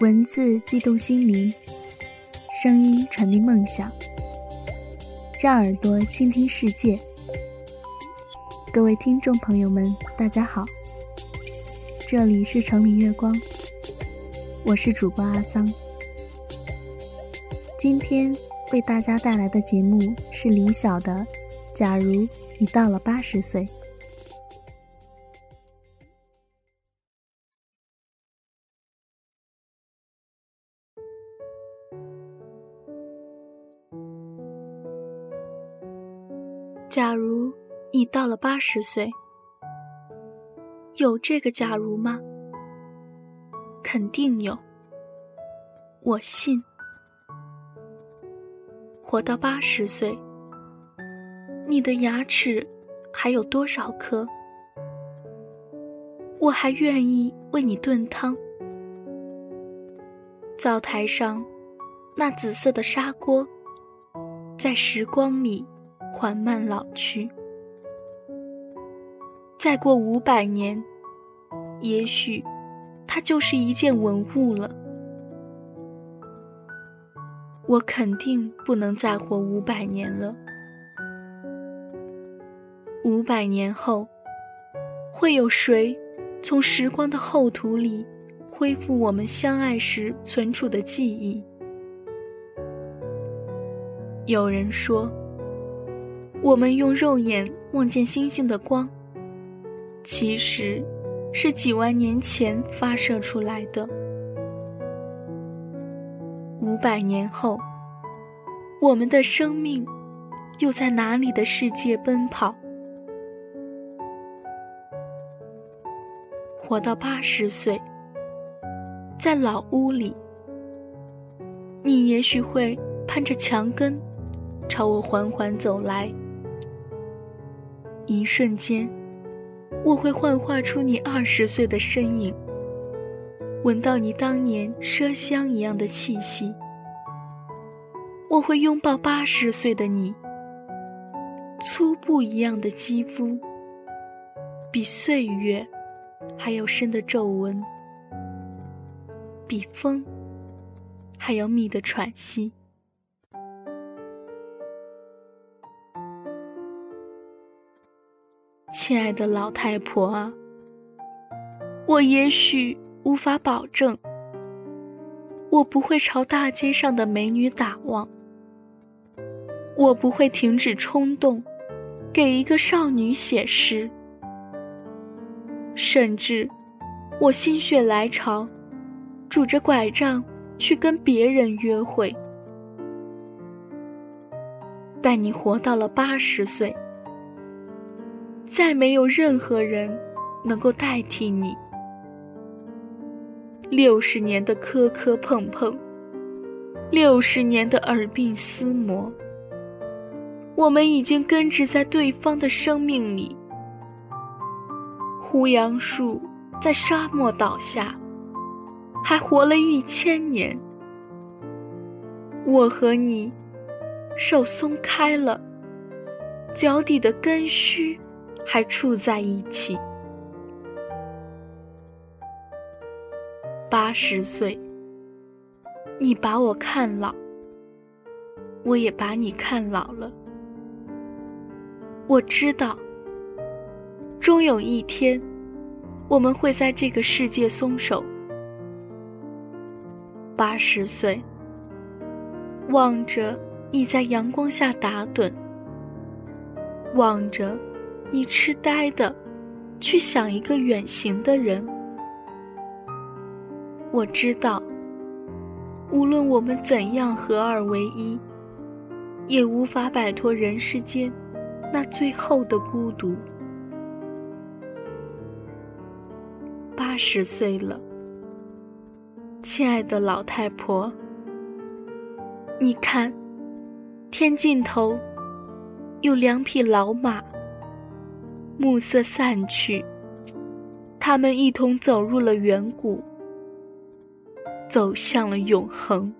文字激动心灵，声音传递梦想，让耳朵倾听世界。各位听众朋友们，大家好，这里是城里月光，我是主播阿桑。今天为大家带来的节目是李晓的《假如你到了八十岁》。假如你到了八十岁，有这个假如吗？肯定有，我信。活到八十岁，你的牙齿还有多少颗？我还愿意为你炖汤。灶台上那紫色的砂锅，在时光里。缓慢老去，再过五百年，也许它就是一件文物了。我肯定不能再活五百年了。五百年后，会有谁从时光的厚土里恢复我们相爱时存储的记忆？有人说。我们用肉眼望见星星的光，其实是几万年前发射出来的。五百年后，我们的生命又在哪里的世界奔跑？活到八十岁，在老屋里，你也许会攀着墙根，朝我缓缓走来。一瞬间，我会幻化出你二十岁的身影，闻到你当年麝香一样的气息。我会拥抱八十岁的你，粗布一样的肌肤，比岁月还要深的皱纹，比风还要密的喘息。亲爱的老太婆啊，我也许无法保证，我不会朝大街上的美女打望，我不会停止冲动，给一个少女写诗，甚至我心血来潮，拄着拐杖去跟别人约会。但你活到了八十岁。再没有任何人能够代替你。六十年的磕磕碰碰，六十年的耳鬓厮磨，我们已经根植在对方的生命里。胡杨树在沙漠倒下，还活了一千年。我和你，手松开了，脚底的根须。还处在一起。八十岁，你把我看老，我也把你看老了。我知道，终有一天，我们会在这个世界松手。八十岁，望着你在阳光下打盹，望着。你痴呆的，去想一个远行的人。我知道，无论我们怎样合二为一，也无法摆脱人世间那最后的孤独。八十岁了，亲爱的老太婆，你看，天尽头有两匹老马。暮色散去，他们一同走入了远古，走向了永恒。